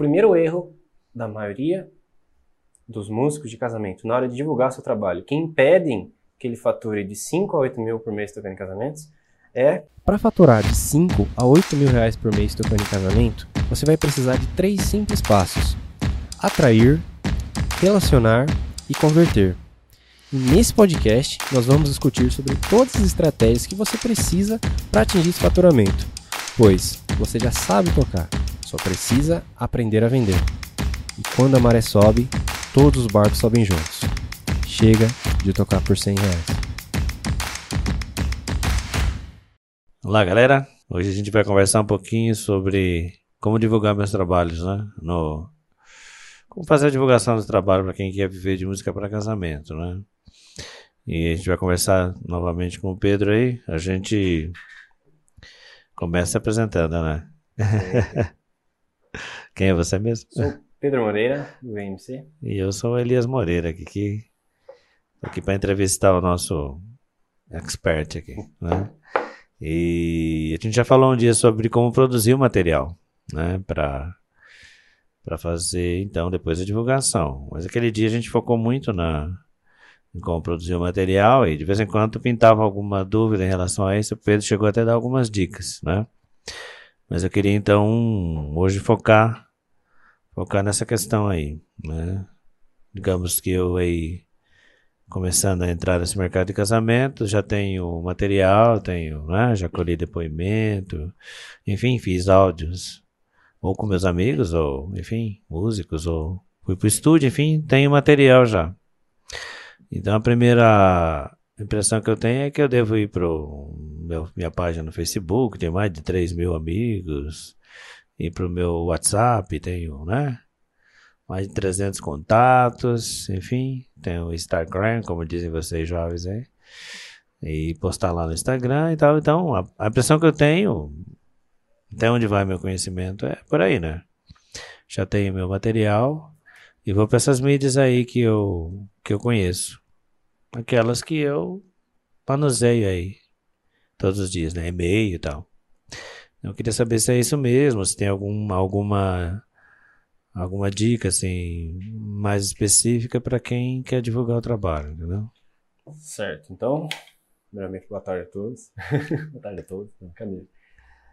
primeiro erro da maioria dos músicos de casamento na hora de divulgar seu trabalho, que impedem que ele fature de 5 a 8 mil por mês tocando em casamentos, é... Para faturar de 5 a 8 mil reais por mês tocando em casamento, você vai precisar de três simples passos. Atrair, relacionar e converter. E nesse podcast, nós vamos discutir sobre todas as estratégias que você precisa para atingir esse faturamento, pois você já sabe tocar, só precisa aprender a vender. E quando a maré sobe, todos os barcos sobem juntos. Chega de tocar por 100 reais. Olá, galera. Hoje a gente vai conversar um pouquinho sobre como divulgar meus trabalhos, né? No como fazer a divulgação do trabalho para quem quer viver de música para casamento, né? E a gente vai conversar novamente com o Pedro aí. A gente começa se apresentando, né? Quem é você mesmo? Sou Pedro Moreira, do VMC. E eu sou o Elias Moreira, aqui, que aqui para entrevistar o nosso expert aqui, né? E a gente já falou um dia sobre como produzir o material, né, para para fazer então depois a divulgação. Mas aquele dia a gente focou muito na em como produzir o material e de vez em quando pintava alguma dúvida em relação a isso, o Pedro chegou até a dar algumas dicas, né? Mas eu queria então hoje focar focar nessa questão aí, né? Digamos que eu aí começando a entrar nesse mercado de casamento, já tenho material, tenho, né? Já colhi depoimento, enfim, fiz áudios ou com meus amigos ou, enfim, músicos ou fui pro estúdio, enfim, tenho material já. Então a primeira impressão que eu tenho é que eu devo ir para minha página no Facebook, tem mais de 3 mil amigos, e para o meu WhatsApp tenho, né? Mais de 300 contatos, enfim, tenho o Instagram, como dizem vocês jovens aí, e postar lá no Instagram e tal. Então, a, a impressão que eu tenho, até onde vai meu conhecimento, é por aí, né? Já tenho meu material e vou para essas mídias aí que eu, que eu conheço. Aquelas que eu manuseio aí todos os dias, né? E-mail e tal. Eu queria saber se é isso mesmo, se tem algum, alguma alguma dica assim mais específica para quem quer divulgar o trabalho, entendeu? Certo. Então, primeiramente boa tarde a todos. boa tarde a todos. Cadê?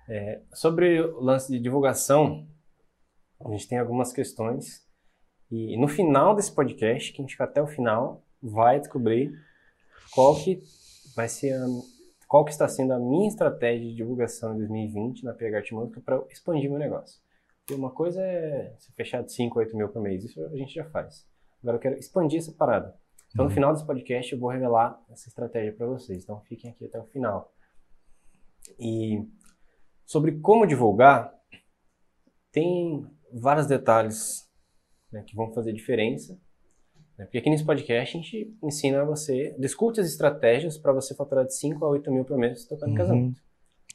É, sobre o lance de divulgação, a gente tem algumas questões e no final desse podcast, quem ficar até o final vai descobrir qual que vai ser a qual que está sendo a minha estratégia de divulgação em 2020 na PH Música para expandir meu negócio. Porque uma coisa é se fechar de 5, 8 mil por mês, isso a gente já faz. Agora eu quero expandir essa parada. Então no uhum. final desse podcast eu vou revelar essa estratégia para vocês, então fiquem aqui até o final. E sobre como divulgar, tem vários detalhes né, que vão fazer diferença né? Porque aqui nesse podcast a gente ensina você, discute as estratégias para você faturar de 5 a 8 mil por mês tocando uhum. casamento.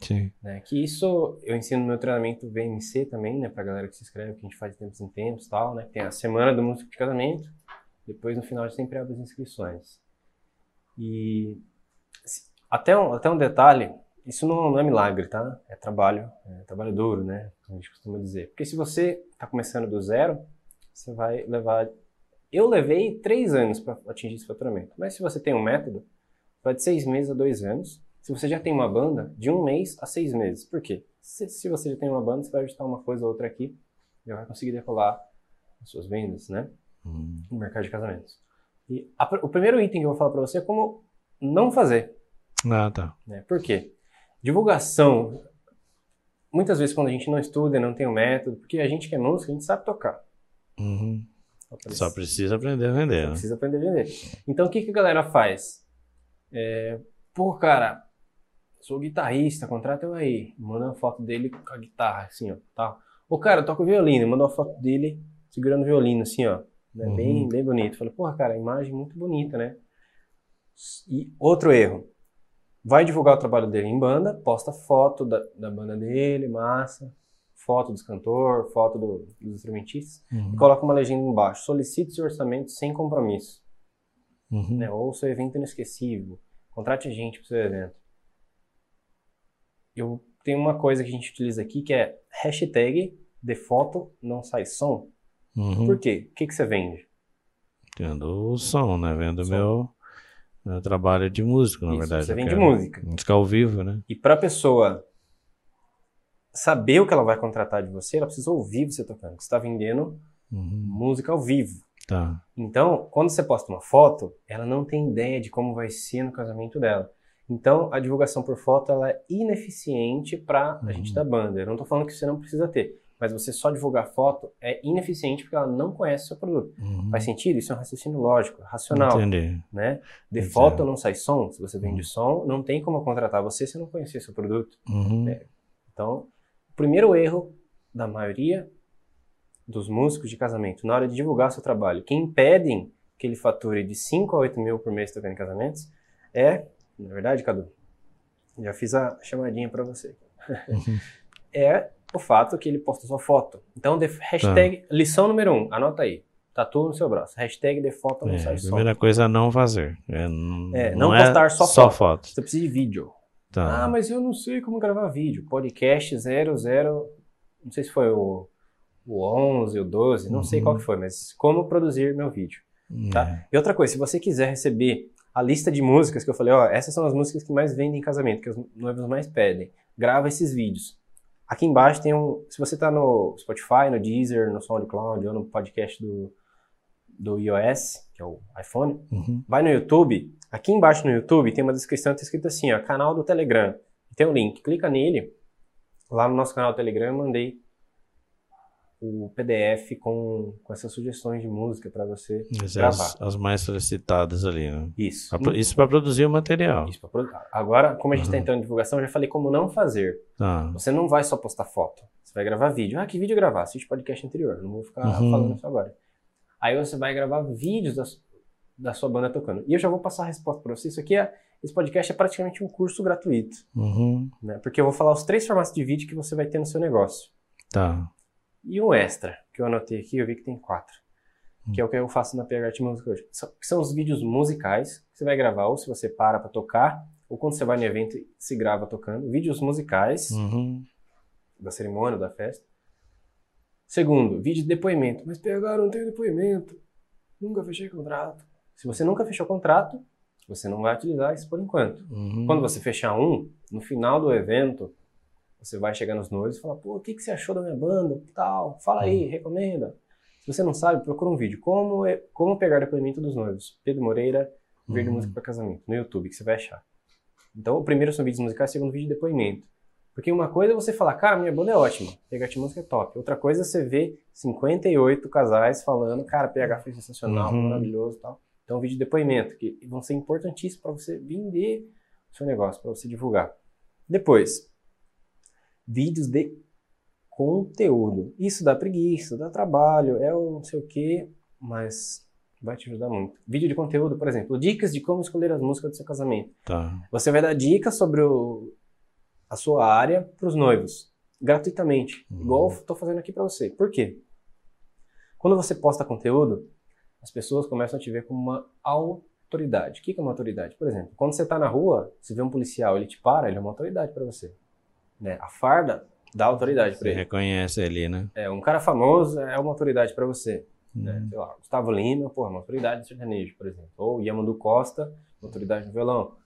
Sim. Né? Que isso eu ensino no meu treinamento VMC também, né? Pra galera que se inscreve, que a gente faz de tempos em tempos tal, né? Tem a semana do músico de casamento, depois no final a gente sempre abre as inscrições. E até um, até um detalhe, isso não, não é milagre, tá? É trabalho, é trabalho duro, né? Como a gente costuma dizer. Porque se você está começando do zero, você vai levar eu levei três anos para atingir esse faturamento. Mas se você tem um método, vai de seis meses a dois anos. Se você já tem uma banda, de um mês a seis meses. Por quê? Se, se você já tem uma banda, você vai ajustar uma coisa ou outra aqui, já vai conseguir decolar as suas vendas, né? Hum. No mercado de casamentos. E a, o primeiro item que eu vou falar para você é como não fazer. Ah, tá. Né? Por quê? Divulgação. Muitas vezes quando a gente não estuda, não tem um método, porque a gente que é músico, a gente sabe tocar. Uhum. Só precisa aprender a vender. Só né? precisa aprender a vender. Então o que, que a galera faz? É, Pô, cara, sou guitarrista, contrata eu aí. Manda uma foto dele com a guitarra, assim, ó. Tá. Ô, cara, toca violino. Manda uma foto dele segurando o violino, assim, ó. Né? Uhum. Bem, bem bonito. Falei, porra, cara, imagem muito bonita, né? E outro erro. Vai divulgar o trabalho dele em banda, posta foto da, da banda dele, massa foto dos cantor, foto do, dos instrumentistas, uhum. e coloca uma legenda embaixo: solicite seu orçamento sem compromisso. Uhum. Né? Ou seu evento inesquecível. Contrate gente para o seu evento. Eu tenho uma coisa que a gente utiliza aqui que é hashtag de foto não sai som. Uhum. Por quê? O que, que você vende? Tendo o som, né? Vendo Som. meu, meu trabalho de músico, na Isso, verdade. você vende música. Música ao vivo, né? E para pessoa saber o que ela vai contratar de você, ela precisa ouvir você tocando. Você está vendendo Uhum. música ao vivo. Tá. Então, quando você posta uma foto, ela não tem ideia de como vai ser no casamento dela. Então, a divulgação por foto ela é ineficiente para a gente da banda. Eu não estou falando que você não precisa ter, mas você só divulgar foto é ineficiente porque ela não conhece o seu produto. Uhum. Faz sentido? Isso é um raciocínio lógico, racional, Entendi. né? De foto não sai som. Se você vende som, não tem como contratar você se não conhecer seu produto. Uhum. É. Então, primeiro erro da maioria dos músicos de casamento na hora de divulgar seu trabalho, que impedem que ele fature de 5 a 8 mil por mês tocando em casamentos, é, na verdade, Cadu, já fiz a chamadinha para você, é o fato que ele posta sua foto. Então, de, hashtag, lição número 1, um, anota aí, tatu no seu braço, hashtag de foto não É, sai a som. primeira coisa é não fazer. É, É, não postar só só foto. foto. Você precisa de vídeo. Tá. Ah, mas eu não sei como gravar vídeo. Podcast 00, não sei se foi o, o 11, o 12, não sei Uhum. qual que foi, mas como produzir meu vídeo, tá? É. E outra coisa, se você quiser receber a lista de músicas que eu falei, ó, essas são as músicas que mais vendem em casamento, que os noivos mais pedem, grava esses vídeos. Aqui embaixo tem um, se você tá no Spotify, no Deezer, no SoundCloud ou no podcast do, do iOS, que é o iPhone, Uhum. vai no YouTube, aqui embaixo no YouTube tem uma descrição que tá escrito assim, ó, canal do Telegram. Tem um link, clica nele. Lá no nosso canal do Telegram eu mandei o PDF com, com essas sugestões de música para você Mas é gravar. as, as mais solicitadas ali, né? Isso. Pra Isso para produzir o material. Isso produ- Agora, como a gente está Uhum. entrando em divulgação, eu já falei como não fazer. Tá. Você não vai só postar foto. Você vai gravar vídeo. Ah, que vídeo gravar? Assiste podcast anterior. Não vou ficar Uhum. falando isso agora. Aí você vai gravar vídeos da, da sua banda tocando. E eu já vou passar a resposta para você. Isso aqui é, esse podcast é praticamente um curso gratuito, Uhum. né? Porque eu vou falar os três formatos de vídeo que você vai ter no seu negócio. Tá. E um extra, que eu anotei aqui, eu vi que tem quatro. Que é o que eu faço na PH Art Música hoje. São, são os vídeos musicais que você vai gravar, ou se você para para tocar, ou quando você vai no evento e se grava tocando. Vídeos musicais Uhum. da cerimônia, da festa. Segundo, vídeo de depoimento. Mas PH não tem depoimento. Nunca fechei contrato. Se você nunca fechou contrato, você não vai utilizar isso por enquanto. Uhum. Quando você fechar um, no final do evento, você vai chegar nos noivos e falar, pô, o que, que você achou da minha banda? Tal, fala aí, recomenda. Se você não sabe, procura um vídeo. Como, é- como pegar depoimento dos noivos? Pedro Moreira, Verde Uhum. Música para Casamento, no YouTube, que você vai achar. Então, o primeiro são vídeos musicais, o segundo vídeo de depoimento. Porque uma coisa é você falar, cara, minha banda é ótima, PH Música é top. Outra coisa é você ver 58 casais falando, cara, PH foi sensacional, Uhum. maravilhoso e tal. Então, vídeo de depoimento, que vão ser importantíssimos para você vender o seu negócio, para você divulgar. Depois, vídeos de conteúdo. Isso dá preguiça, dá trabalho, é o não sei o quê, mas vai te ajudar muito. Vídeo de conteúdo, por exemplo, dicas de como escolher as músicas do seu casamento. Tá. Você vai dar dicas sobre o- a sua área para os noivos, gratuitamente, Uhum. igual estou fazendo aqui para você. Por quê? Quando você posta conteúdo, as pessoas começam a te ver como uma autoridade. O que é uma autoridade? Por exemplo, quando você está na rua, você vê um policial, ele te para, ele é uma autoridade para você. Né? A farda dá autoridade para Você ele. reconhece ali, né? É, um cara famoso é uma autoridade para você. Né? Uhum. Sei lá, Gustavo Lima, porra, uma autoridade de sertanejo, por exemplo. Ou Yamandu Costa, uma autoridade no violão.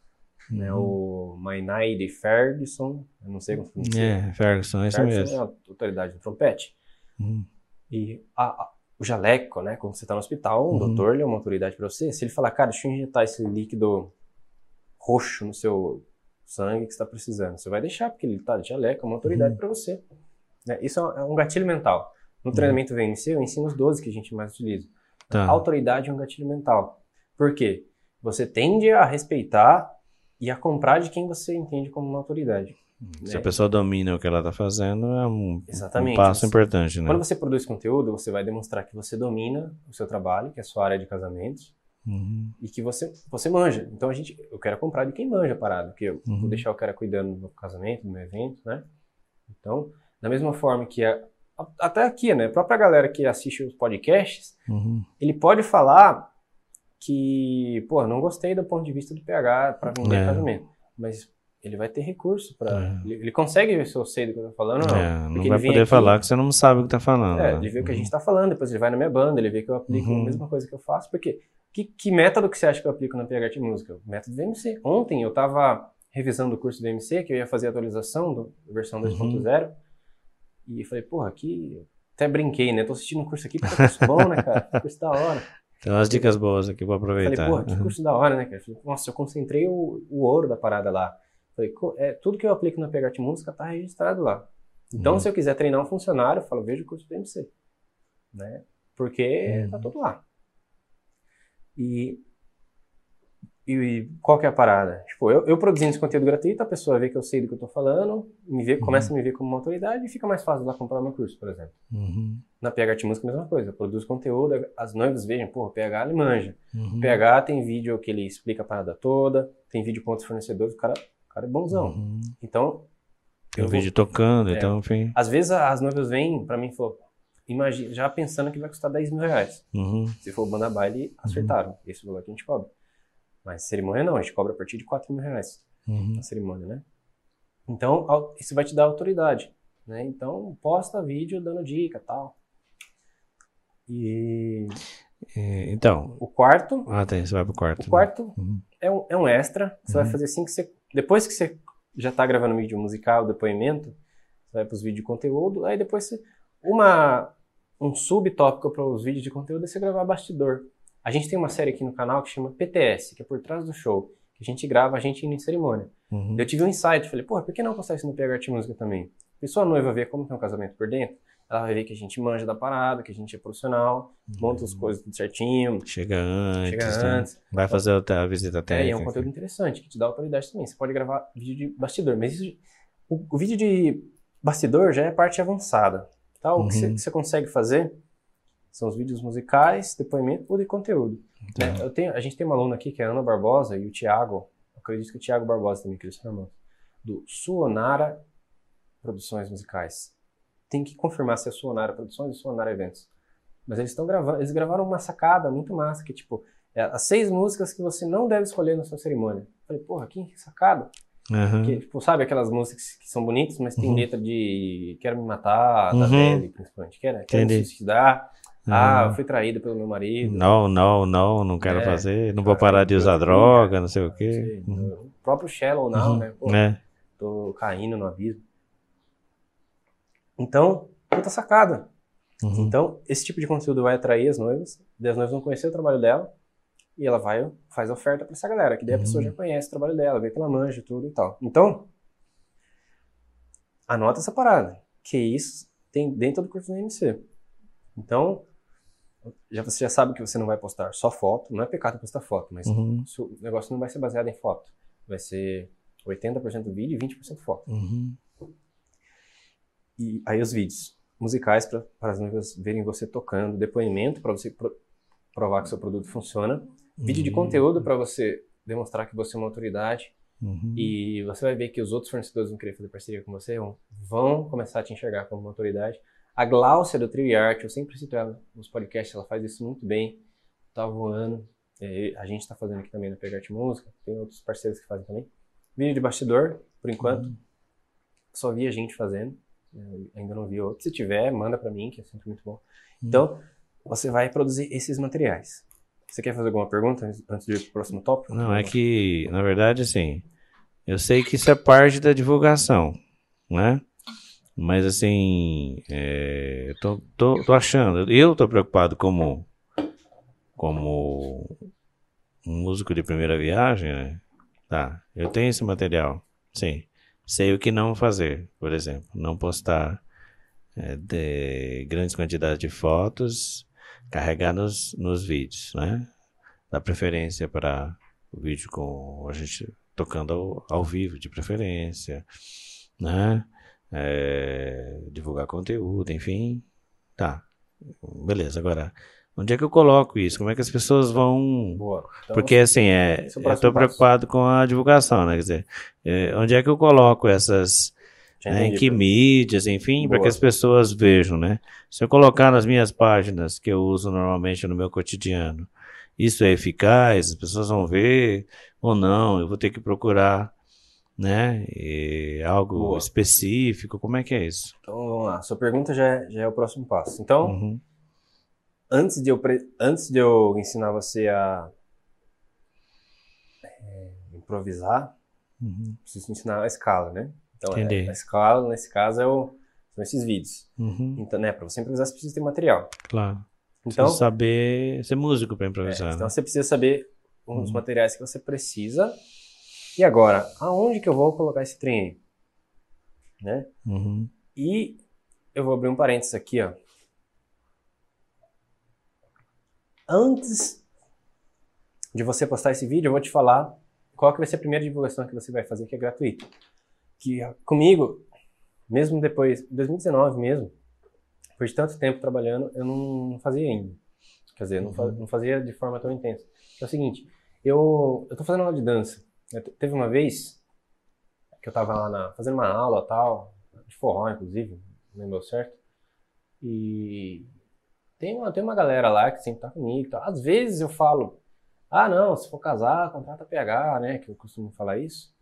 Né? O Mainai Ferguson, eu não sei como pronuncia. É, Ferguson, é isso Ferguson é mesmo. uma autoridade no trompete. Uhum. E a- a- o jaleco, né? Quando você está no hospital, um Uhum. doutor ele é uma autoridade para você. Se ele falar, cara, deixa eu injetar esse líquido roxo no seu sangue que está precisando, você vai deixar, porque ele tá de jaleco, é uma autoridade Uhum. para você. Né? Isso é um gatilho mental. No treinamento VNC, eu ensino os 12 que a gente mais utiliza. Tá. Autoridade é um gatilho mental. Por quê? Você tende a respeitar e a comprar de quem você entende como uma autoridade. Se né? a pessoa domina o que ela tá fazendo, é um, um passo Você- importante, né? Quando você produz conteúdo, você vai demonstrar que você domina o seu trabalho, que é a sua área de casamentos, Uhum. e que você, você manja. Então a gente, eu quero comprar de quem manja a parada, porque eu Uhum. vou deixar o cara cuidando do meu casamento, do meu evento, né? Então, da mesma forma que a- até aqui, né, a própria galera que assiste os podcasts, Uhum. ele pode falar que, pô, não gostei do ponto de vista do PH para vender É. casamento, mas ele vai ter recurso para. É. Ele, ele consegue ver se eu sei do que eu tô falando ou não. É, não vai poder aqui- falar que você não sabe o que tá falando. É, né? ele vê o que a gente tá falando, depois ele vai na minha banda, ele vê que eu aplico Uhum. a mesma coisa que eu faço, porque que, que método que você acha que eu aplico na PH de música? O método VMC. Ontem eu tava revisando o curso do VMC, que eu ia fazer a atualização do, da versão Uhum. 2.0, e falei, porra, aqui... Até brinquei, né? Tô assistindo um curso aqui, porque é curso bom, né, cara? Curso da hora. Tem umas dicas boas aqui pra Falei, aproveitar. porra, que curso da hora, né, cara? Falei, Nossa, eu concentrei o, o ouro da parada lá. Falei, é, tudo que eu aplico na de música tá registrado lá. Então, Uhum. se eu quiser treinar um funcionário, eu falo, veja o curso do MC. Né? Porque Uhum. tá tudo lá. E, e qual que é a parada? Tipo, eu, eu produzindo esse conteúdo gratuito, a pessoa vê que eu sei do que eu tô falando, me vê, começa a me ver como uma autoridade e fica mais fácil lá comprar meu curso, por exemplo. Uhum, Na PH Música, a mesma coisa. Eu produzo conteúdo, as noivas vejam, pô, PH ele manja. uhum, PH tem vídeo que ele explica a parada toda, tem vídeo com outros fornecedores, o cara, o cara é bonzão. uhum. Então, Tem eu o vou- vídeo tocando, É. então, enfim. às vezes as noivas vêm pra mim e falam, imagina, já pensando que vai custar 10 mil reais. Uhum, Se for banda baile, acertaram. Esse valor que a gente cobra. Mas cerimônia não, a gente cobra a partir de 4 mil reais uhum. na cerimônia, né? Então, isso vai te dar autoridade, né? Então, posta vídeo dando dica tal. E É, Então, o quarto, ah, tem, você vai pro quarto. o quarto Uhum. é um, é um extra. Você vai Uhum. fazer assim que você. Depois que você já tá gravando um vídeo musical, depoimento, você vai pros vídeos de conteúdo, aí depois você. Uma, um subtópico para os vídeos de conteúdo é você gravar bastidor. A gente tem uma série aqui no canal que chama PTS, que é por trás do show, que a gente grava a gente indo em cerimônia. Uhum. Eu tive um insight, falei, porra, por que não postar isso no PH Arte Música também? E sua noiva ver como que é um casamento por dentro, ela vai ver que a gente manja da parada, que a gente é profissional, monta as coisas tudo certinho, Chega antes. chega né? antes. Vai fazer a, a visita É, técnica. é um conteúdo interessante, que te dá autoridade também. Você pode gravar vídeo de bastidor, mas isso, o, o vídeo de bastidor já é a parte avançada. Tá? O Uhum. que você consegue fazer são os vídeos musicais, depoimento ou de conteúdo. Né? Eu tenho, a gente tem uma aluna aqui, que é a Ana Barbosa, e o Thiago, eu acredito que o Thiago Barbosa também, que eles irmãos, do Suonara Produções Musicais. Tem que confirmar se é Suonara Produções ou Suonara Eventos. Mas eles estão gravando, eles gravaram uma sacada muito massa, que tipo, é as seis músicas que você não deve escolher na sua cerimônia. Eu falei, porra, que sacada. Aham. Que, tipo, sabe aquelas músicas que são bonitas, mas tem Uhum. letra de quero me matar, da Uhum. Principalmente. Quero, quero me suicidar. Ah, eu fui traída pelo meu marido. Não, não, não, não quero É. fazer. Não vou parar de usar droga, não sei o quê. Sei, Uhum. O próprio Shallow Now, Uhum. né? Pô, É. tô caindo no abismo. Então, puta sacada. Uhum. Então, esse tipo de conteúdo vai atrair as noivas, daí as noivas vão conhecer o trabalho dela, e ela vai, faz oferta pra essa galera, que daí a Uhum. pessoa já conhece o trabalho dela, vê que ela manja tudo e tal. Então, anota essa parada, que isso tem dentro do curso do MC. Então, já, você já sabe que você não vai postar só foto, não é pecado postar foto, mas Uhum. o negócio não vai ser baseado em foto. Vai ser 80% vídeo e 20% foto. Uhum. E aí os vídeos musicais para as noivas verem você tocando, depoimento para você pro- provar que seu produto funciona, vídeo de Uhum. conteúdo para você demonstrar que você é uma autoridade Uhum. e você vai ver que os outros fornecedores vão querer fazer parceria com você, vão começar a te enxergar como uma autoridade. A Glaucia do Trio e Arte, eu sempre cito ela nos podcasts, ela faz isso muito bem, tá voando. É, a gente tá fazendo aqui também no Pegarte Música, tem outros parceiros que fazem também. Vídeo de bastidor, por enquanto, Uhum. só vi a gente fazendo, eu ainda não vi outro. Se tiver, manda pra mim, que é sempre muito bom. Uhum. Então, você vai produzir esses materiais. Você quer fazer alguma pergunta antes- antes de ir pro próximo tópico? Não, é que, na verdade, assim, eu sei que isso é parte da divulgação, né? Mas, assim, é, tô, tô, tô achando, eu tô preocupado como, como músico de primeira viagem, né? Tá, eu tenho esse material, sim. Sei o que não fazer, por exemplo, não postar é, de grandes quantidades de fotos, carregar nos, nos vídeos, né? Dá preferência para o vídeo com a gente tocando ao, ao vivo, de preferência, né? É, divulgar conteúdo, enfim. Tá. Beleza, agora, onde é que eu coloco isso? Como é que as pessoas vão. Boa. Então, Porque assim, é, é eu estou preocupado com a divulgação, né? Quer dizer, é, onde é que eu coloco essas. né, em que mídias, enfim, para que as pessoas vejam, né? Se eu colocar nas minhas páginas que eu uso normalmente no meu cotidiano, isso é eficaz, as pessoas vão ver ou não, eu vou ter que procurar né? E algo Boa. específico, como é que é isso? Então vamos lá. Sua pergunta já é, já é o próximo passo. Então, Uhum. antes de eu antes de eu ensinar você a é, improvisar, Uhum. preciso ensinar a escala, né? Então, é- a escala nesse caso é o, são esses vídeos. Uhum. Então, né, para você improvisar, você precisa ter material. Claro. Então, Precisa saber ser músico para é, improvisar. então né? você precisa saber os Uhum. materiais que você precisa. E agora, aonde que eu vou colocar esse trem? Né? Uhum. E eu vou abrir um parênteses aqui, ó. Antes de você postar esse vídeo, eu vou te falar qual que vai ser a primeira divulgação que você vai fazer, que é gratuita. Que comigo, mesmo depois, em 2019 mesmo, depois de tanto tempo trabalhando, eu não fazia ainda. Quer dizer, não, fa- não fazia de forma tão intensa. É o seguinte, eu, eu tô fazendo aula de dança. Teve uma vez que eu tava lá na, fazendo uma aula tal, de forró, inclusive, não lembro certo. E tem uma, tem uma galera lá que sempre tá comigo. Às vezes eu falo, ah, não, se for casar, contrata PH, né? Que eu costumo falar isso.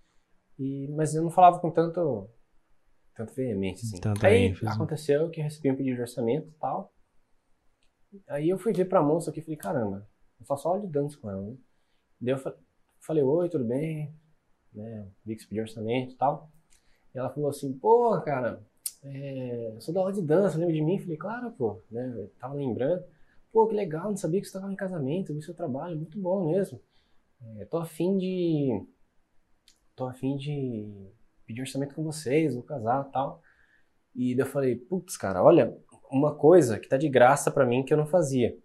E, mas eu não falava com tanto, tanto veemência, assim. Tanta Aí ênfase. aconteceu que eu recebi um pedido de orçamento e tal. Aí eu fui ver pra moça aqui e falei, caramba, eu faço aula de dança com ela, né? Daí eu fa- falei, oi, tudo bem? Né? Vi que você pediu orçamento e tal. E ela falou assim, pô, cara, é, sou da aula de dança, lembra de mim? Falei, claro, pô, né? Eu tava lembrando. Pô, que legal, não sabia que você estava em casamento, vi seu trabalho, muito bom mesmo. É, tô afim de. Tô afim de pedir orçamento com vocês, vou casar e tal. E daí eu falei, putz, cara, olha, uma coisa que tá de graça pra mim que eu não fazia.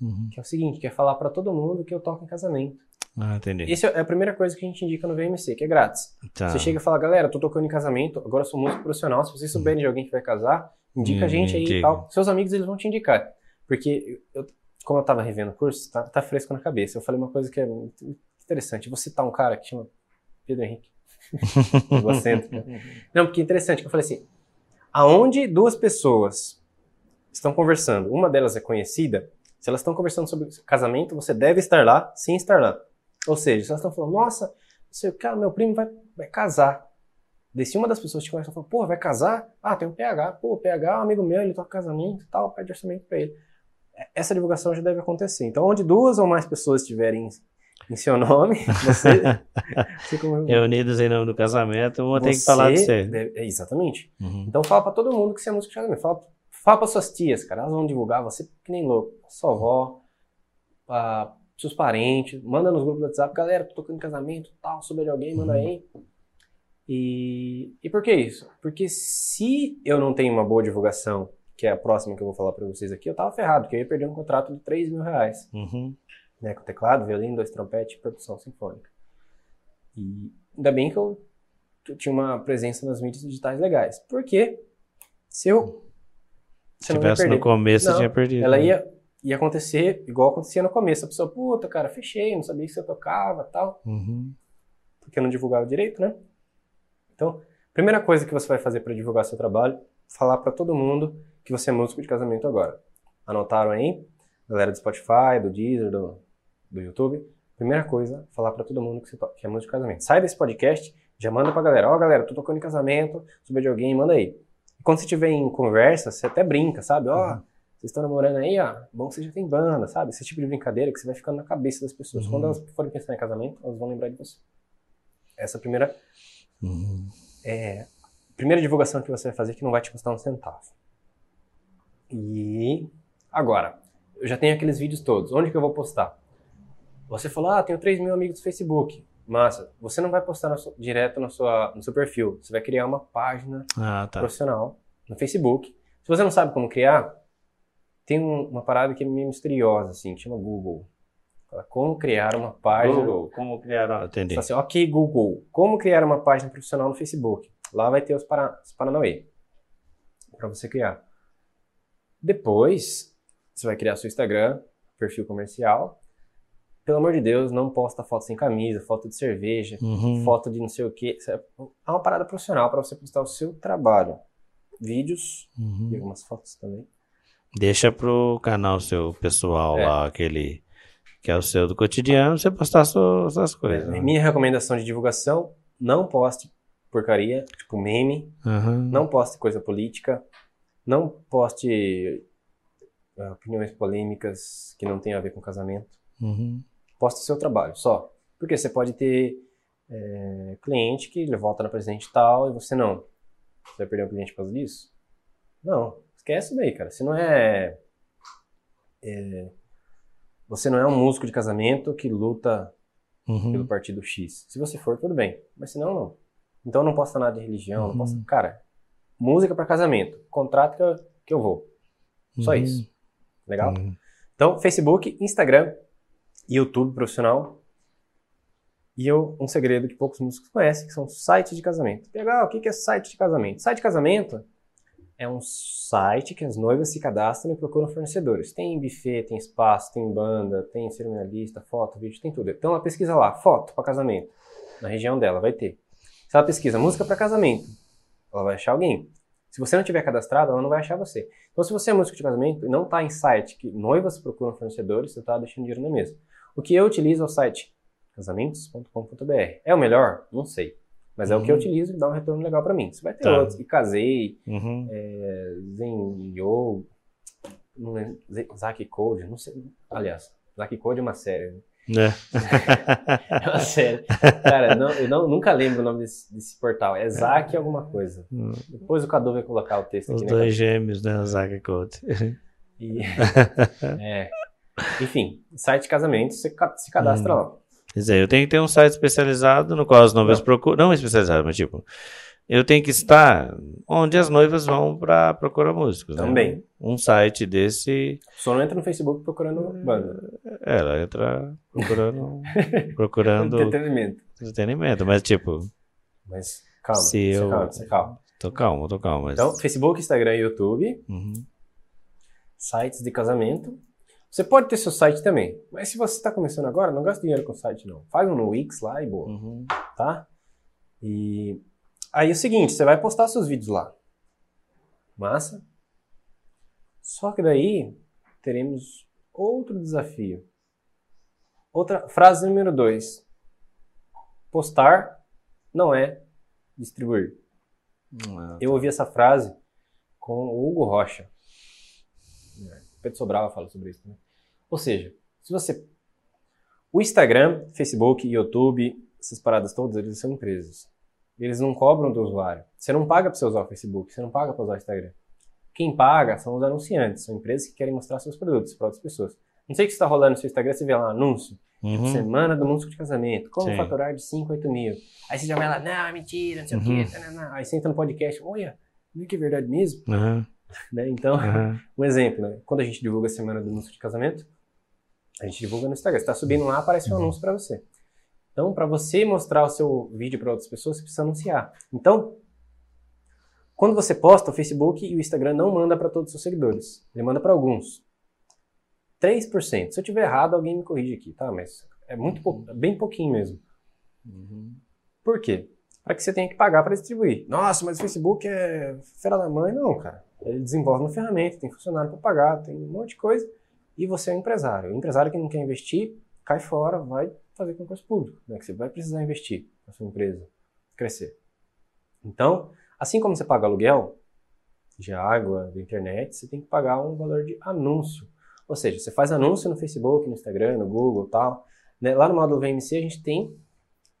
Uhum. Que é o seguinte, que é falar pra todo mundo que eu toco em casamento. Ah, entendi. Essa é a primeira coisa que a gente indica no VMC, que é grátis. Tá. Você chega e fala, galera, tô tocando em casamento, agora sou músico profissional, se vocês souberem de alguém que vai casar, indica a Hum, gente aí indica. e tal. Seus amigos, eles vão te indicar. Porque, eu, como eu tava revendo o curso, tá, tá fresco na cabeça. Eu falei uma coisa que é interessante. Eu Vou citar um cara que chama Pedro Henrique. Egocêntrico. Não, porque é interessante, que eu falei assim, aonde duas pessoas estão conversando, uma delas é conhecida, se elas estão conversando sobre casamento, você deve estar lá sem estar lá. Ou seja, se elas estão falando, nossa, não sei o que, cara, meu primo vai, vai casar. Se uma das pessoas te conhece e fala, pô, vai casar? Ah, tem um PH. Pô, o PH é um amigo meu, ele toca casamento e tal, pede orçamento pra ele. Essa divulgação já deve acontecer. Então, onde duas ou mais pessoas estiverem em seu nome, você... você como- Reunidos em nome do casamento, vou ter que falar de você. deve- é, exatamente. Uhum. Então fala pra todo mundo que você é músico de casamento. Fala, fala pra suas tias, cara. Elas vão divulgar você que nem louco. Sua avó, pra seus parentes. Manda nos grupos do WhatsApp. Galera, tô tocando em casamento, tal. Souber de alguém, manda aí. E, e por que isso? Porque se eu não tenho uma boa divulgação, que é a próxima que eu vou falar pra vocês aqui, eu tava ferrado, porque eu ia perder um contrato de 3 mil reais Uhum. né, com teclado, violino, dois trompetes e percussão sinfônica. E ainda bem que eu, que eu tinha uma presença nas mídias digitais legais. Porque se eu Se tivesse no começo, Não, você tinha perdido. Ela né? ia, ia acontecer igual acontecia no começo. A pessoa, puta, cara, fechei, não sabia que você tocava tal. Uhum. Porque não divulgava direito, né? Então, primeira coisa que você vai fazer para divulgar seu trabalho, falar para todo mundo que você é músico de casamento agora. Anotaram aí? Galera do Spotify, do Deezer, do, do YouTube. Primeira coisa, falar para todo mundo que, você que é músico de casamento. Sai desse podcast, já manda pra galera. Ó, galera, tô tocando em casamento, souber de alguém, manda aí. E quando você estiver em conversa, você até brinca, sabe? Ó, vocês estão namorando aí, ó, bom que você já tem banda, sabe? Esse tipo de brincadeira que você vai ficando na cabeça das pessoas. Uhum. Quando elas forem pensar em casamento, elas vão lembrar de você. Essa é a primeira Uhum. é, primeira divulgação que você vai fazer que não vai te custar um centavo. E agora, eu já tenho aqueles vídeos todos. Onde que eu vou postar? Você falou, ah, tenho 3 mil amigos no Facebook. Massa. Você não vai postar na sua- direto na sua, no seu perfil. Você vai criar uma página Ah, tá. profissional no Facebook. Se você não sabe como criar, tem um- uma parada que é meio misteriosa, assim, que chama Google. Fala, Como criar uma página. Google, como criaram? Entendi. Fala assim, ok, Google, como criar uma página profissional no Facebook? Lá vai ter os, para, os Paranauê para você criar. Depois, você vai criar seu Instagram, perfil comercial. Pelo amor de Deus, não posta foto sem camisa, foto de cerveja, Uhum. foto de não sei o que. É uma parada profissional para você postar o seu trabalho. Vídeos Uhum. e algumas fotos também. Deixa pro canal seu pessoal É. lá, aquele que é o seu do cotidiano, você postar suas, suas coisas. né? Minha recomendação de divulgação, não poste porcaria, tipo meme, Aham. não poste coisa política, não poste ah, opiniões polêmicas que não tenham a ver com casamento. Uhum. Poste o seu trabalho, só. Porque você pode ter é, cliente que ele volta na presidente tal e você não. Você vai perder um cliente por causa disso? Não. Esquece isso daí, cara. Se não é, é, Você não é um músico de casamento que luta Uhum. pelo partido X. Se você for, tudo bem. Mas se não, não. Então não posta nada de religião, não Uhum. posta. Cara, música para casamento. Contrato que eu, que eu vou. Só Uhum. isso. Legal? Uhum. Então, Facebook, Instagram, YouTube profissional. E eu, um segredo que poucos músicos conhecem, que são sites de casamento. Legal, o que é site de casamento? Site de casamento é um site que as noivas se cadastram e procuram fornecedores. Tem buffet, tem espaço, tem banda, tem cerimonialista, foto, vídeo, tem tudo. Então ela pesquisa lá, foto para casamento. Na região dela, vai ter. Se ela pesquisa música para casamento, ela vai achar alguém. Se você não tiver cadastrado, ela não vai achar você. Então, se você é músico de casamento e não está em site que noivas procuram fornecedores, você está deixando dinheiro na mesa. O que eu utilizo é o site casamentos.com.br. É o melhor? Não sei. Mas é o que eu Uhum. utilizo e dá um retorno legal para mim. Você vai ter Tá. outros. E casei, Uhum. Zen Yo, não lembro, Z- Zaki Code, não sei. Aliás, Zaki Code é uma série. né? É. É uma série. Cara, não- eu não- nunca lembro o nome desse, desse portal. É Zaki alguma coisa. Hum. Depois o Cadu vai colocar o texto Os aqui, né? dois gêmeos, né? Zaga Code. E- é. Enfim, site de casamento, você se cadastra Hum. lá. Quer dizer, eu tenho que ter um site especializado no qual as noivas Não. procuram. Não especializado, mas tipo, eu tenho que estar onde as noivas vão para procurar músicos. né? Também. Um site desse, Só não entra no Facebook procurando banda. ela entra procurando, procurando Entretenimento. entretenimento, mas tipo, Mas calma, Se eu- calma, calma. tô calmo, tô calmo. Mas... Então, Facebook, Instagram e YouTube, Uhum. sites de casamento. Você pode ter seu site também, mas se você está começando agora, não gasta dinheiro com site não. Faz um no Wix lá e boa, Uhum. tá? E aí é o seguinte, você vai postar seus vídeos lá. Massa? Só que daí teremos outro desafio. Outra frase número 2. Postar não é distribuir. Eu ouvi essa frase com o Hugo Rocha. Pedro Sobral fala sobre isso também. Ou seja, se você. O Instagram, Facebook, YouTube, essas paradas todas, eles são empresas. Eles não cobram do usuário. Você não paga para você usar o Facebook, você não paga para usar o Instagram. Quem paga são os anunciantes, são empresas que querem mostrar seus produtos para outras pessoas. Não sei o que está rolando no seu Instagram, você vê lá um anúncio. Uhum. Semana do músico de casamento. Como Sim. faturar de 5 a 8 mil. Aí você já vai lá, não, é mentira, não sei o Uhum. quê. tanana. Aí você entra no podcast, olha, viu que é verdade mesmo? Uhum. Né? Então, Uhum. um exemplo, né? Quando a gente divulga a semana do músico de casamento, a gente divulga no Instagram. Você tá subindo lá, aparece um anúncio para você. Então, para você mostrar o seu vídeo para outras pessoas, você precisa anunciar. Então, quando você posta, o Facebook e o Instagram não manda para todos os seus seguidores. Ele manda para alguns. 3%. Se eu tiver errado, alguém me corrige aqui, tá? Mas é muito pou- é bem pouquinho mesmo. Uhum. Por quê? Para que você tenha que pagar para distribuir. Nossa, mas o Facebook é fera da mãe. Não, cara. Ele desenvolve uma ferramenta, tem funcionário para pagar, tem um monte de coisa. E você é um empresário. O empresário que não quer investir, cai fora, vai fazer concurso público. Né? Que você vai precisar investir na sua empresa crescer. Então, assim como você paga aluguel de água, de internet, você tem que pagar um valor de anúncio. Ou seja, você faz anúncio no Facebook, no Instagram, no Google tal. Né? Lá no módulo VMC a gente tem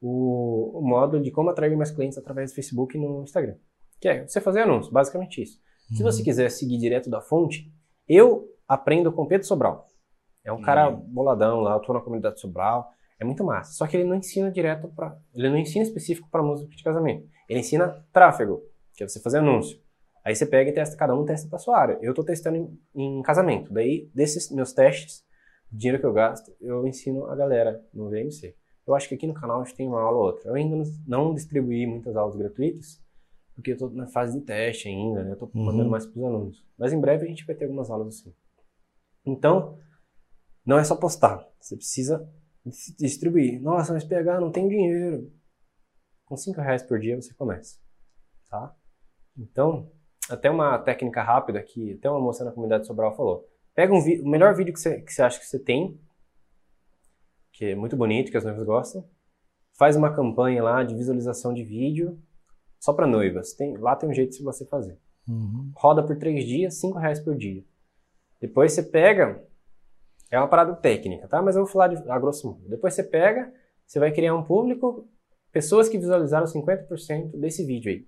o, o módulo de como atrair mais clientes através do Facebook e no Instagram. Que é você fazer anúncio, basicamente isso. Se você quiser seguir direto da fonte, eu aprendo com Pedro Sobral. É um cara Uhum. boladão lá, eu tô na comunidade Sobral. É muito massa. Só que ele não ensina direto para, ele não ensina específico para música de casamento. Ele ensina tráfego, que é você fazer anúncio. Aí você pega e testa, cada um testa para sua área. Eu tô testando em, em casamento. Daí, desses meus testes, o dinheiro que eu gasto, eu ensino a galera no VMC. Eu acho que aqui no canal a gente tem uma aula ou outra. Eu ainda não distribuí muitas aulas gratuitas, porque eu tô na fase de teste ainda, né? Eu tô Uhum. mandando mais pros alunos. Mas em breve a gente vai ter algumas aulas assim. Então, não é só postar. Você precisa dis- distribuir. Nossa, mas PH não tem dinheiro. Com 5 reais por dia você começa. Tá? Então, até uma técnica rápida que até uma moça na comunidade Sobral falou. Pega um o melhor vídeo que você, que você acha que você tem, que é muito bonito, que as noivas gostam. Faz uma campanha lá de visualização de vídeo só para noivas. Tem, lá tem um jeito de você fazer. Uhum. Roda por três dias, cinco reais por dia. Depois você pega, é uma parada técnica, tá? Mas eu vou falar de, a grosso modo. Depois você pega, você vai criar um público, pessoas que visualizaram 50% desse vídeo aí.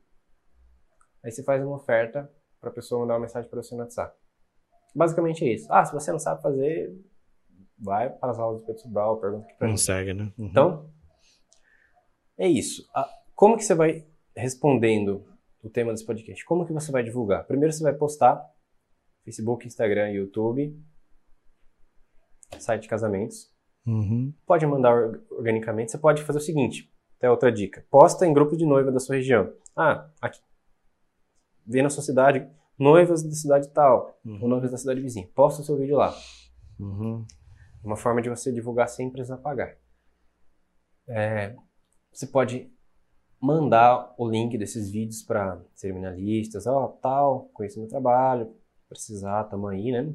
Aí você faz uma oferta para a pessoa mandar uma mensagem para você no WhatsApp. Basicamente é isso. Ah, se você não sabe fazer, vai para as aulas do Pedro Sobral, pergunta para mim. Consegue, né? Uhum. Então, é isso. Ah, Como que você vai respondendo o tema desse podcast? Como que você vai divulgar? Primeiro você vai postar Facebook, Instagram, YouTube, site de casamentos. Uhum. Pode mandar or- organicamente. Você pode fazer o seguinte, até outra dica. Posta em grupo de noiva da sua região. Ah, aqui. Vê na sua cidade noivas da cidade tal, ou noivas da cidade vizinha. Posta o seu vídeo lá. Uhum. Uma forma de você divulgar sem precisar pagar. É, você pode mandar o link desses vídeos para cerimonialistas, ó, tal, conheço meu trabalho, precisar, tamo aí, né?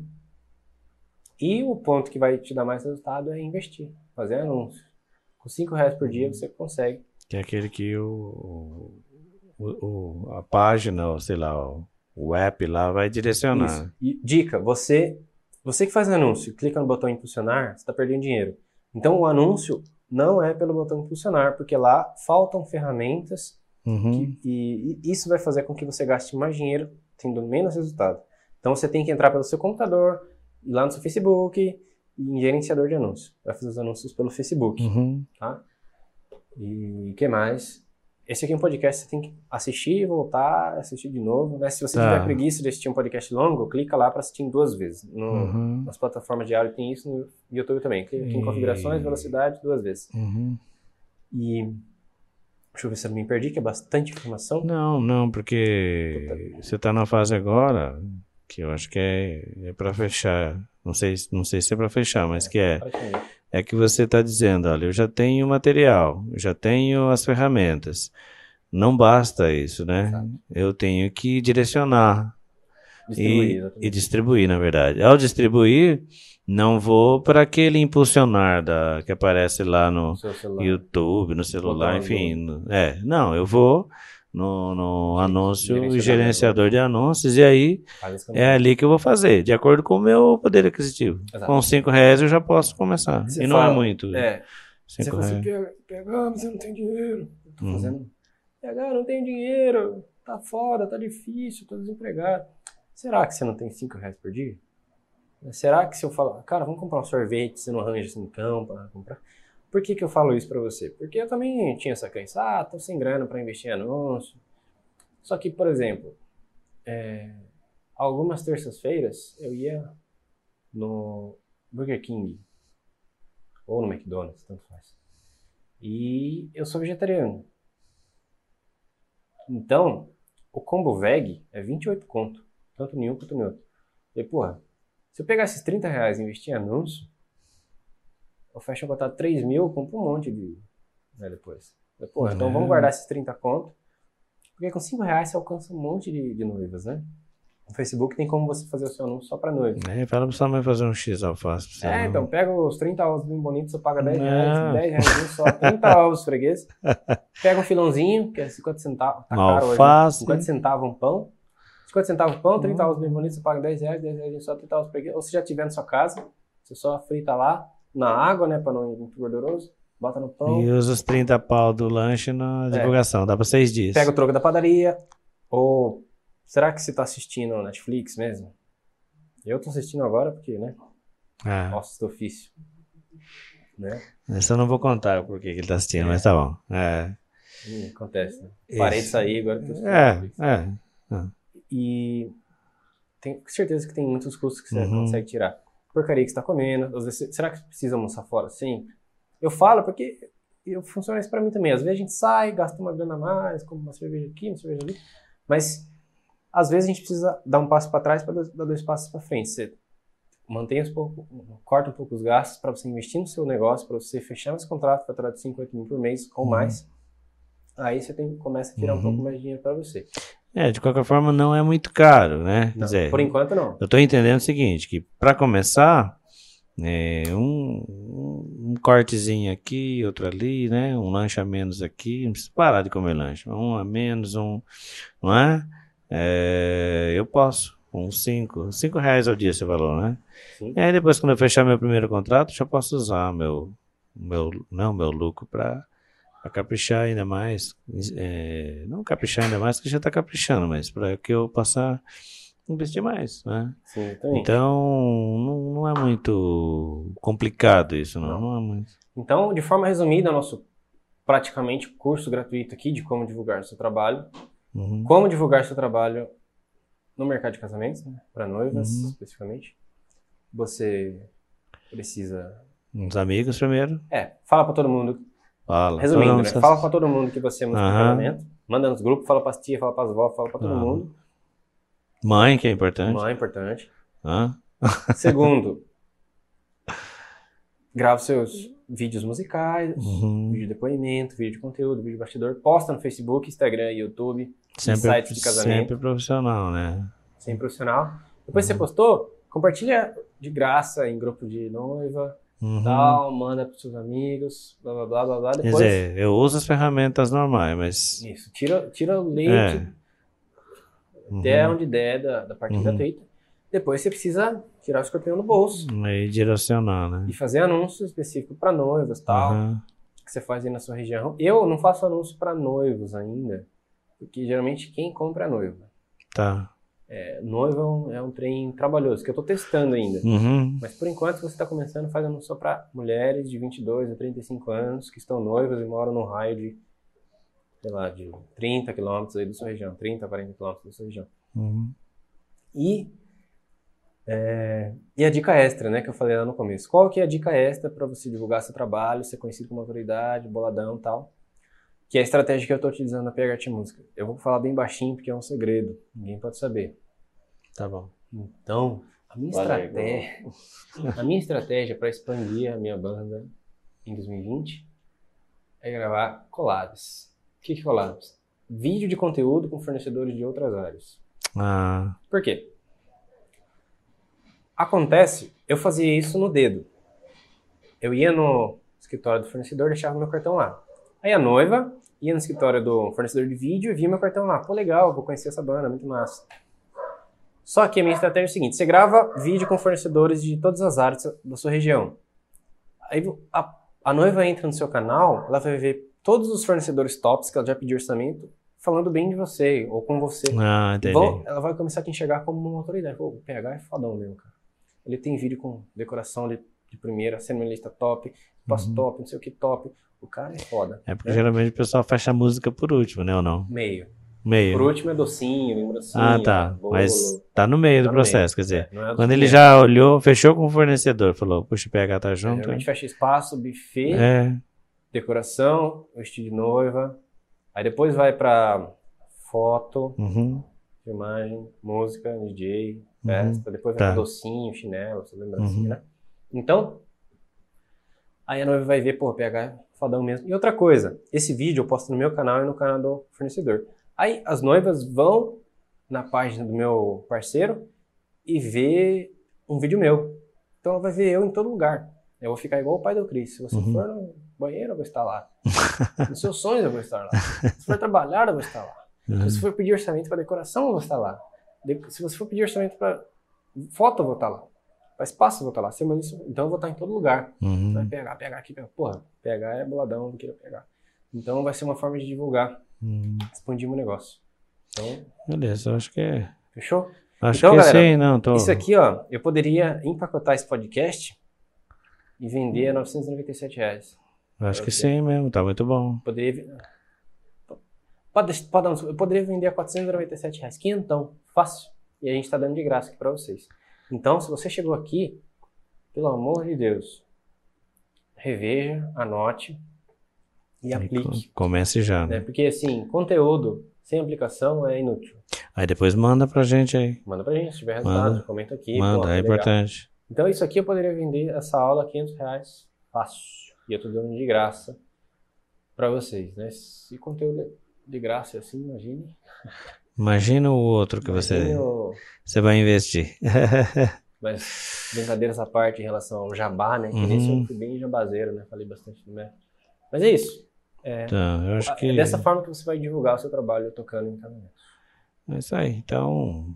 E o ponto que vai te dar mais resultado é investir, fazer anúncio. Com 5 reais por dia você consegue. Que é aquele que o, o, o- a página, ou sei lá, o, o app lá vai direcionar. Dica, você, você que faz anúncio, clica no botão impulsionar, você está perdendo dinheiro. Então o anúncio não é pelo botão impulsionar, porque lá faltam ferramentas Uhum. E, e isso vai fazer com que você gaste mais dinheiro, tendo menos resultado. Então você tem que entrar pelo seu computador, ir lá no seu Facebook e em gerenciador de anúncios. Vai fazer os anúncios pelo Facebook, Uhum. tá? E o que mais? Esse aqui é um podcast, você tem que assistir, voltar, assistir de novo, né? Se você Tá. tiver preguiça de assistir um podcast longo, clica lá para assistir duas vezes. No- Uhum. Nas plataformas de áudio tem isso, no YouTube também. Clica aqui em configurações, velocidade, duas vezes. Uhum. E deixa eu ver se eu me perdi, que é bastante informação. Não, não, porque você está na fase agora que eu acho que é, é para fechar. Não sei, não sei se é para fechar, mas que é. É que você está dizendo, olha, eu já tenho o material, eu já tenho as ferramentas. Não basta isso, né? Eu tenho que direcionar Distribuir, e, e distribuir, na verdade. Ao distribuir, não vou para aquele impulsionar da, que aparece lá no. YouTube, no celular, enfim. no- é, não, eu vou no, no anúncio, gerenciador. gerenciador de anúncios, e aí é ali que eu vou fazer, de acordo com o meu poder aquisitivo. Exato. Com cinco reais eu já posso começar. Você e não fala, é muito. É, você fala assim, pega, pega, mas eu não tenho dinheiro. Eu tô Uhum. fazendo. Pega, não tenho dinheiro. Tá foda, tá difícil, tô desempregado. Será que você não tem 5 reais por dia? Será que se eu falar, cara, vamos comprar um sorvete, você não arranja cincão pra comprar? Por que, que eu falo isso pra você? Porque eu também tinha essa crença, ah, tô sem grana pra investir em anúncio. Só que, por exemplo, é, algumas terças-feiras eu ia no Burger King ou no McDonald's, tanto faz. E eu sou vegetariano. Então, o combo veg é 28 conto, tanto em um quanto no outro. E, porra, se eu pegar esses 30 reais e investir em anúncio, eu fecho um contrato 3 mil, eu compro um monte de. Né, depois. Porra, então É. vamos guardar esses 30 conto, porque com 5 reais você alcança um monte de, de noivas, né? No Facebook tem como você fazer o seu anúncio só pra noiva. É, fala pra sua mãe fazer um X alface. É, não. então pega os 30 ovos bem bonitos, você paga 10 reais, Não. 10 reais só, 30 ovos freguês. Pega um filãozinho, que é 50 centavos, tá Uma caro hoje, alface. 50 centavos um pão. 50 centavos um pão, 30 Hum. ovos bem bonitos, você paga 10 reais, 10 reais só, 30 ovos freguês. Ou se já tiver na sua casa, você só frita lá, na água, né, pra não ir muito gorduroso, bota no pão, E usa os 30 pau do lanche na divulgação. Dá pra seis dias. É. pega o troco da padaria, ou será que você tá assistindo Netflix mesmo? Eu tô assistindo agora porque, né, Ah, nossa, do ofício. Né? essa eu não vou contar o porquê que ele tá assistindo, mas tá bom. É, Hum, acontece, né? Isso. Parei de sair agora. tô assistindo é, Netflix. é. E tenho certeza que tem muitos custos que você Uhum. consegue tirar. Porcaria que você está comendo. Às vezes, será que precisa almoçar fora? Sim. Eu falo porque eu, funciona isso para mim também. Às vezes a gente sai, gasta uma grana a mais, compra uma cerveja aqui, uma cerveja ali. Mas às vezes a gente precisa dar um passo para trás para dar dois passos para frente. Você mantém um pouco, corta um pouco os gastos para você investir no seu negócio, para você fechar esse contrato faturar de 50 mil por mês ou Uhum. mais. Aí você tem, começa a tirar um Uhum. pouco mais de dinheiro para você. É, de qualquer forma não é muito caro, né? Não, dizer, por enquanto não. eu tô entendendo o seguinte, que pra começar, É, um, um, um cortezinho aqui, outro ali, né? Um lanche a menos aqui. Não precisa parar de comer lanche. Um a menos, um. Não é? É, eu posso. Uns 5. 5 reais ao dia esse valor, né? Sim. E aí depois, quando eu fechar meu primeiro contrato, já posso usar meu, meu, não, meu lucro para caprichar ainda mais. É, não caprichar ainda mais, que já está caprichando, mas para que eu possa investir mais, né? Sim. Então, não, não é muito complicado isso, não. Não é muito. Então, de forma resumida, nosso praticamente curso gratuito aqui de como divulgar seu trabalho. Uhum. Como divulgar seu trabalho no mercado de casamentos, né? para noivas Uhum. especificamente. Você precisa. Uns amigos primeiro. É, fala para todo mundo. Fala. Resumindo, né? Fala para todo mundo que você é músico de casamento. Manda nos grupos, fala para as tias, fala para as vós, fala para todo Aham. mundo. Mãe, que é importante. É importante. Hã? Segundo, grava seus vídeos musicais, Uhum. vídeo de depoimento, vídeo de conteúdo, vídeo de bastidor, posta no Facebook, Instagram, YouTube, Sempre, sites de casamento. sempre profissional, né? sem profissional. Depois Uhum. você postou, compartilha de graça em grupo de noiva, Uhum. tal, manda para seus amigos, blá blá blá blá blá. Quer Depois, dizer, eu uso as ferramentas normais, mas. isso, tira, tira o leite É. Uhum. até onde der da, da parte Uhum. gratuita. Depois você precisa tirar o escorpião do bolso Meio direcionar, né? e fazer anúncio específico para noivas, tal. Aham. que você faz aí na sua região. Eu não faço anúncio para noivos ainda, porque geralmente quem compra é noiva. Tá. É, noiva é um, é um trem trabalhoso, que eu estou testando ainda. Uhum. Mas por enquanto, se você está começando, faz anúncio só para mulheres de 22 a 35 anos que estão noivas e moram num raio de, sei lá, de 30 quilômetros aí da sua região, 30 a 40 quilômetros da sua região. Uhum. E, é, e a dica extra, né, que eu falei lá no começo. Qual que é a dica extra para você divulgar seu trabalho, ser conhecido como autoridade, boladão e tal? Que é a estratégia que eu estou utilizando na PHT Música. Eu vou falar bem baixinho porque é um segredo, ninguém pode saber. Tá bom. Então, a minha Valeu, estratégia, a minha estratégia para expandir a minha banda em 2020 é gravar collabs. O que que é collabs? Vídeo de conteúdo com fornecedores de outras áreas. Ah, Por quê? Acontece, eu fazia isso no dedo. Eu ia no escritório do fornecedor, deixava meu cartão lá. Aí a noiva ia no escritório do fornecedor de vídeo e via meu cartão lá. Pô, legal, vou conhecer essa banda, muito massa. Só que a minha estratégia é o seguinte: você grava vídeo com fornecedores de todas as áreas da sua região. Aí a, a noiva entra no seu canal, ela vai ver todos os fornecedores tops que ela já pediu orçamento falando bem de você ou com você. ah entendi. Vão- ela vai começar a te enxergar como uma autoridade. Pô, o PH é fodão mesmo, cara. Ele tem vídeo com decoração de, de primeira, cerimonialista top, passo Uhum. top, não sei o que top. O cara é foda. É porque né? geralmente o pessoal fecha a música por último, né? Ou não? Meio. Meio. Por último é docinho, lembrancinha, ah, tá. bolo. Mas tá no meio Tá do processo, meio. quer dizer. É, é Quando do ele já olhou, fechou com o fornecedor, falou, puxa, o PH tá É, junto. Geralmente fecha espaço, buffet, É. decoração, vestido de noiva. Aí depois vai pra foto, Uhum. filmagem, música, DJ, Uhum. festa, depois vai Tá. pra docinho, chinelo, lembrancinha, Uhum. né? Então, aí a noiva vai ver, pô, PH é fodão mesmo. E outra coisa, esse vídeo eu posto no meu canal e no canal do fornecedor. Aí as noivas vão na página do meu parceiro e vê um vídeo meu. Então ela vai ver eu em todo lugar. Eu vou ficar igual o pai do Cris. Se você Uhum. for no banheiro, eu vou estar lá. Nos seus sonhos, eu vou estar lá. Se for trabalhar, eu vou estar lá. Uhum. Se você for pedir orçamento para decoração, eu vou estar lá. De- Se você for pedir orçamento para foto, eu vou estar lá. Para espaço, eu vou estar lá. Semana isso- Então eu vou estar em todo lugar. Uhum. Vai pegar, pegar aqui, pegar. Porra, pegar é boladão, não queria pegar. Então vai ser uma forma de divulgar, Uhum. expandir o negócio. Então, Beleza, eu acho que é. fechou? Acho Então, que galera, sim, não, tô. Isso aqui, ó, eu poderia empacotar esse podcast e vender a 997 reais. Acho que sim mesmo, tá muito bom. Poderia. Pode, pode eu poderia vender a 497 reais. Quinhentão, fácil. E a gente tá dando de graça aqui pra vocês. Então, se você chegou aqui, pelo amor de Deus, reveja, anote e aplique. co- Comece já, né? né? Porque, assim, conteúdo sem aplicação é inútil. Aí depois manda pra gente aí. Manda pra gente, se tiver resultado, Manda. comenta aqui. Manda, pô, é legal. importante. Então, isso aqui eu poderia vender essa aula a 500 reais fácil. E eu tô dando de graça pra vocês, né? Se conteúdo é de graça é assim, imagine. Imagina o outro que você, o- você vai investir. Mas brincadeiras à parte em relação ao jabá, né? Que nesse Uhum. eu fui bem jabazeiro, né? Falei bastante do método. Mas é isso. É, Então, eu acho que. é dessa forma que você vai divulgar o seu trabalho tocando em casamento. É isso aí. Então,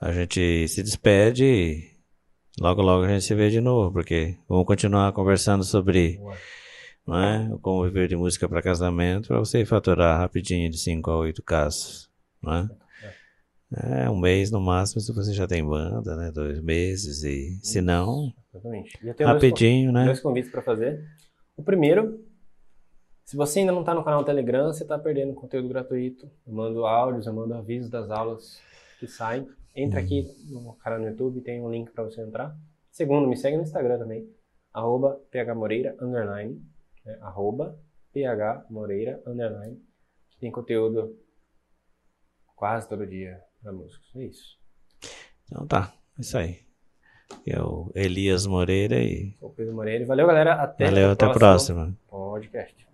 a gente se despede e logo, logo a gente se vê de novo, porque vamos continuar conversando sobre não é, o como viver de música para casamento, para você faturar rapidinho de 5 a 8 casos. Não é? é, um mês no máximo se você já tem banda, né? Dois meses, e se não, Exatamente. E eu tenho dois rapidinho, né? dois convites para fazer. O primeiro, se você ainda não está no canal Telegram, você está perdendo conteúdo gratuito. Eu mando áudios, eu mando avisos das aulas que saem. Entra aqui no canal no YouTube, tem um link para você entrar. Segundo, me segue no Instagram também, arroba phmoreira, underline, né, arroba phmoreira, underline. Tem conteúdo quase todo dia para músicos. É isso. Então tá, é isso aí. É o Elias Moreira e o Pedro Moreira. Valeu, galera. Até valeu, até a próxima. podcast.